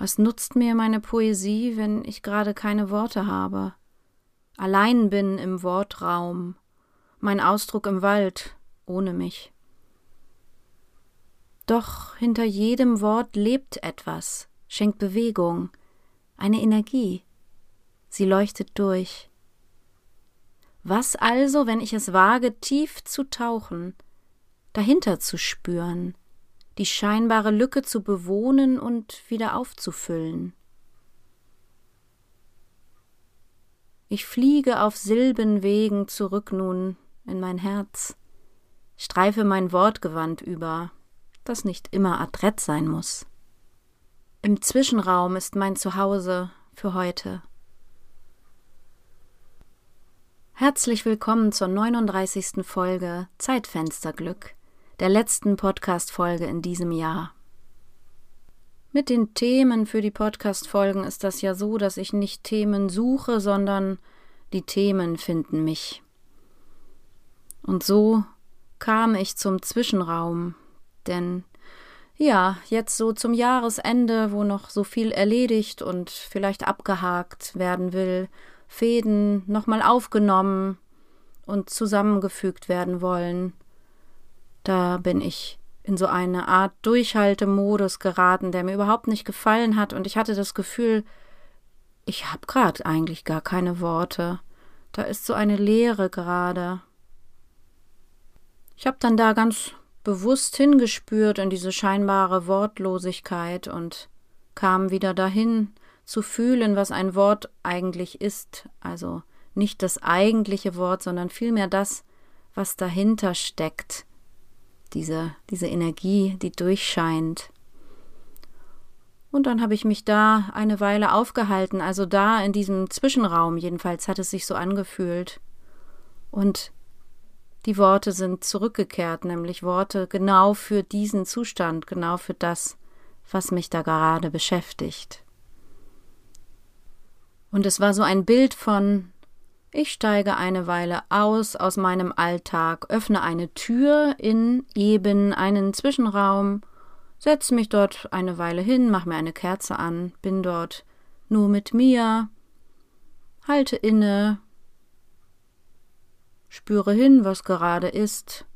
Was nutzt mir meine Poesie, wenn ich gerade keine Worte habe? Allein bin im Wortraum, mein Ausdruck im Wald, ohne mich. Doch hinter jedem Wort lebt etwas, schenkt Bewegung, eine Energie. Sie leuchtet durch. Was also, wenn ich es wage, tief zu tauchen, dahinter zu spüren, die scheinbare Lücke zu bewohnen und wieder aufzufüllen. Ich fliege auf Silbenwegen zurück nun in mein Herz, streife mein Wortgewand über, das nicht immer adrett sein muss. Im Zwischenraum ist mein Zuhause für heute. Herzlich willkommen zur 39. Folge Zeitfensterglück der letzten Podcast-Folge in diesem Jahr. Mit den Themen für die Podcast-Folgen ist das ja so, dass ich nicht Themen suche, sondern die Themen finden mich. Und so kam ich zum Zwischenraum, denn ja, jetzt so zum Jahresende, wo noch so viel erledigt und vielleicht abgehakt werden will, Fäden nochmal aufgenommen und zusammengefügt werden wollen, da bin ich in so eine Art Durchhaltemodus geraten, der mir überhaupt nicht gefallen hat, und ich hatte das Gefühl, ich hab grad eigentlich gar keine Worte. Da ist so eine Leere gerade. Ich hab dann da ganz bewusst hingespürt in diese scheinbare Wortlosigkeit und kam wieder dahin, zu fühlen, was ein Wort eigentlich ist, also nicht das eigentliche Wort, sondern vielmehr das, was dahinter steckt, diese, diese Energie, die durchscheint. Und dann habe ich mich da eine Weile aufgehalten, also da in diesem Zwischenraum, jedenfalls hat es sich so angefühlt. Und die Worte sind zurückgekehrt, nämlich Worte genau für diesen Zustand, genau für das, was mich da gerade beschäftigt. Und es war so ein Bild von ich steige eine Weile aus aus meinem Alltag, öffne eine Tür in eben einen Zwischenraum, setze mich dort eine Weile hin, mach mir eine Kerze an, bin dort nur mit mir, halte inne, spüre hin, was gerade ist,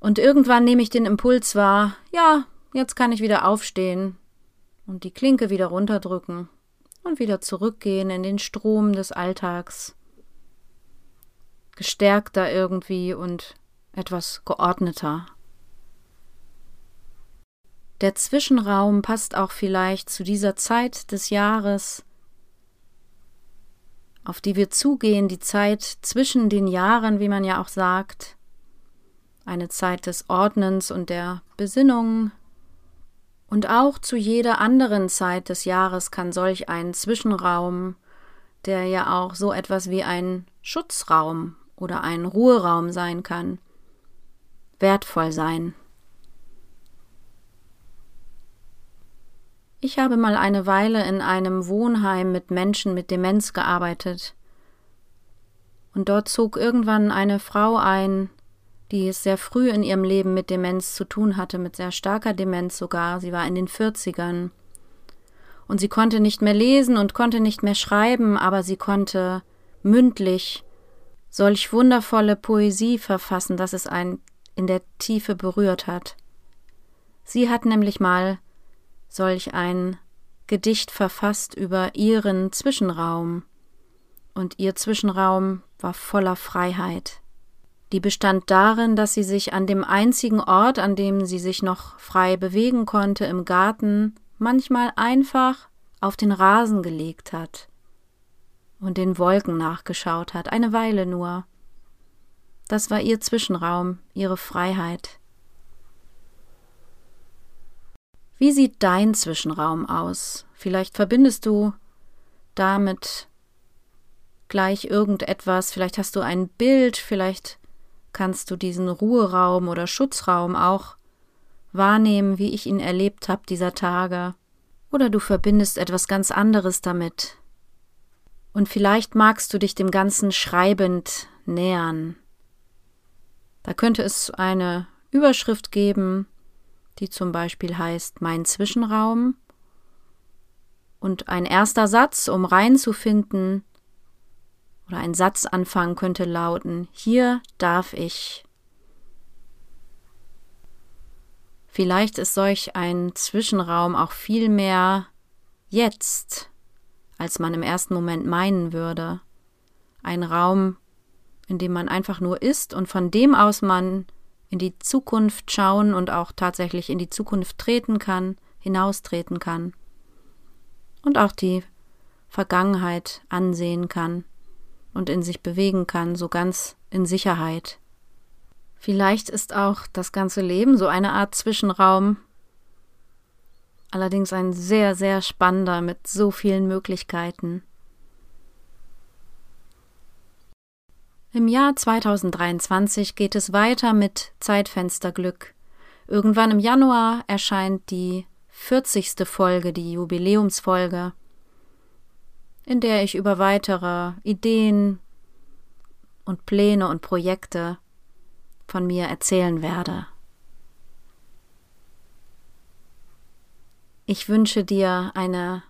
und irgendwann nehme ich den Impuls wahr, ja, jetzt kann ich wieder aufstehen und die Klinke wieder runterdrücken und wieder zurückgehen in den Strom des Alltags gestärkter irgendwie und etwas geordneter. Der Zwischenraum passt auch vielleicht zu dieser Zeit des Jahres, auf die wir zugehen, die Zeit zwischen den Jahren, wie man ja auch sagt, eine Zeit des Ordnens und der Besinnung. Und auch zu jeder anderen Zeit des Jahres kann solch ein Zwischenraum, der ja auch so etwas wie ein Schutzraum oder ein Ruheraum sein kann, wertvoll sein. Ich habe mal eine Weile in einem Wohnheim mit Menschen mit Demenz gearbeitet. Und dort zog irgendwann eine Frau ein, die es sehr früh in ihrem Leben mit Demenz zu tun hatte, mit sehr starker Demenz sogar. Sie war in den 40ern. Und sie konnte nicht mehr lesen und konnte nicht mehr schreiben, aber sie konnte mündlich solch wundervolle Poesie verfassen, dass es einen in der Tiefe berührt hat. Sie hat nämlich mal solch ein Gedicht verfasst über ihren Zwischenraum, und ihr Zwischenraum war voller Freiheit. Die bestand darin, dass sie sich an dem einzigen Ort, an dem sie sich noch frei bewegen konnte, im Garten, manchmal einfach auf den Rasen gelegt hat und den Wolken nachgeschaut hat, eine Weile nur. Das war ihr Zwischenraum, ihre Freiheit. Wie sieht dein Zwischenraum aus? Vielleicht verbindest du damit gleich irgendetwas, vielleicht hast du ein Bild, vielleicht kannst du diesen Ruheraum oder Schutzraum auch wahrnehmen, wie ich ihn erlebt habe dieser Tage. Oder du verbindest etwas ganz anderes damit. Und vielleicht magst du dich dem Ganzen schreibend nähern. Da könnte es eine Überschrift geben, die zum Beispiel heißt Mein Zwischenraum. Und ein erster Satz, um reinzufinden, oder ein Satzanfang könnte lauten Hier darf ich. Vielleicht ist solch ein Zwischenraum auch viel mehr jetzt, als man im ersten Moment meinen würde. Ein Raum, in dem man einfach nur ist und von dem aus man in die Zukunft schauen und auch tatsächlich in die Zukunft treten kann, hinaustreten kann und auch die Vergangenheit ansehen kann und in sich bewegen kann, so ganz in Sicherheit. Vielleicht ist auch das ganze Leben so eine Art Zwischenraum, allerdings ein sehr, sehr spannender mit so vielen Möglichkeiten. Im Jahr 2023 geht es weiter mit Zeitfensterglück. Irgendwann im Januar erscheint die 40. Folge, die Jubiläumsfolge, in der ich über weitere Ideen und Pläne und Projekte von mir erzählen werde. Ich wünsche dir eine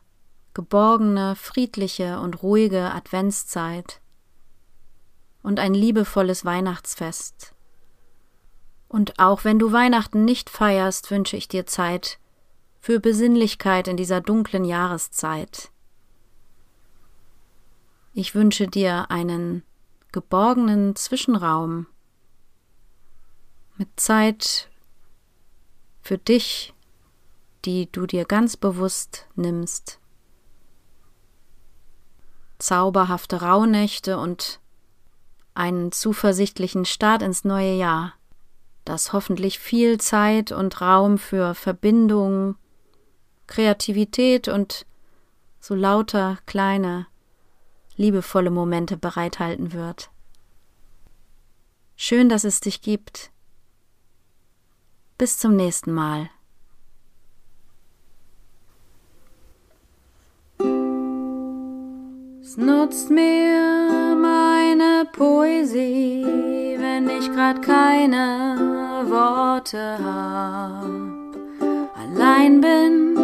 geborgene, friedliche und ruhige Adventszeit und ein liebevolles Weihnachtsfest. Und auch wenn du Weihnachten nicht feierst, wünsche ich dir Zeit für Besinnlichkeit in dieser dunklen Jahreszeit. Ich wünsche dir einen geborgenen Zwischenraum mit Zeit für dich, die du dir ganz bewusst nimmst. Zauberhafte Rauhnächte und einen zuversichtlichen Start ins neue Jahr, das hoffentlich viel Zeit und Raum für Verbindung, Kreativität und so lauter kleine, liebevolle Momente bereithalten wird. Schön, dass es dich gibt. Bis zum nächsten Mal. Es nutzt mir meine Poesie, wenn ich grad keine Worte hab. Allein bin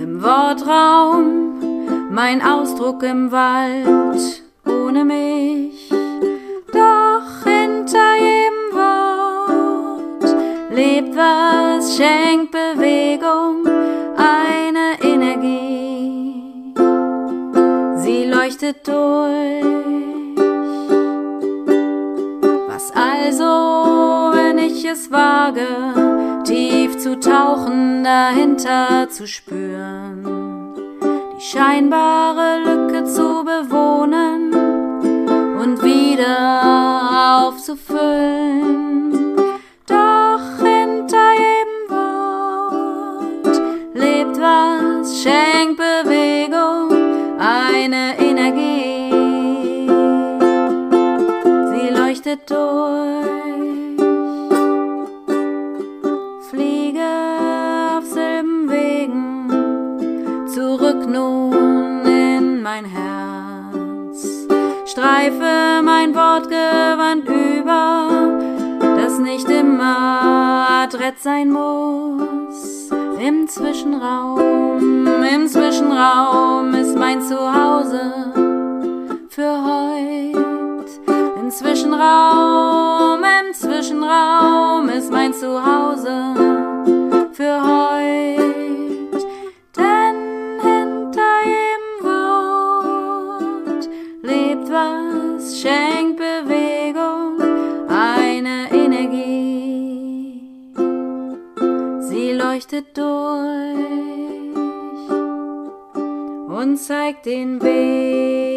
im Wortraum, mein Ausdruck im Wald ohne mich. Doch hinter jedem Wort lebt was, schenkt Bewegung, durch. Was also, wenn ich es wage, tief zu tauchen, dahinter zu spüren, die scheinbare Lücke zu bewohnen und wieder aufzufüllen. Nun in mein Herz. Streife mein Wortgewand über, das nicht immer adrett sein muss. Im Zwischenraum, im Zwischenraum ist mein Zuhause Bewegung, eine Energie. Sie leuchtet durch und zeigt den Weg.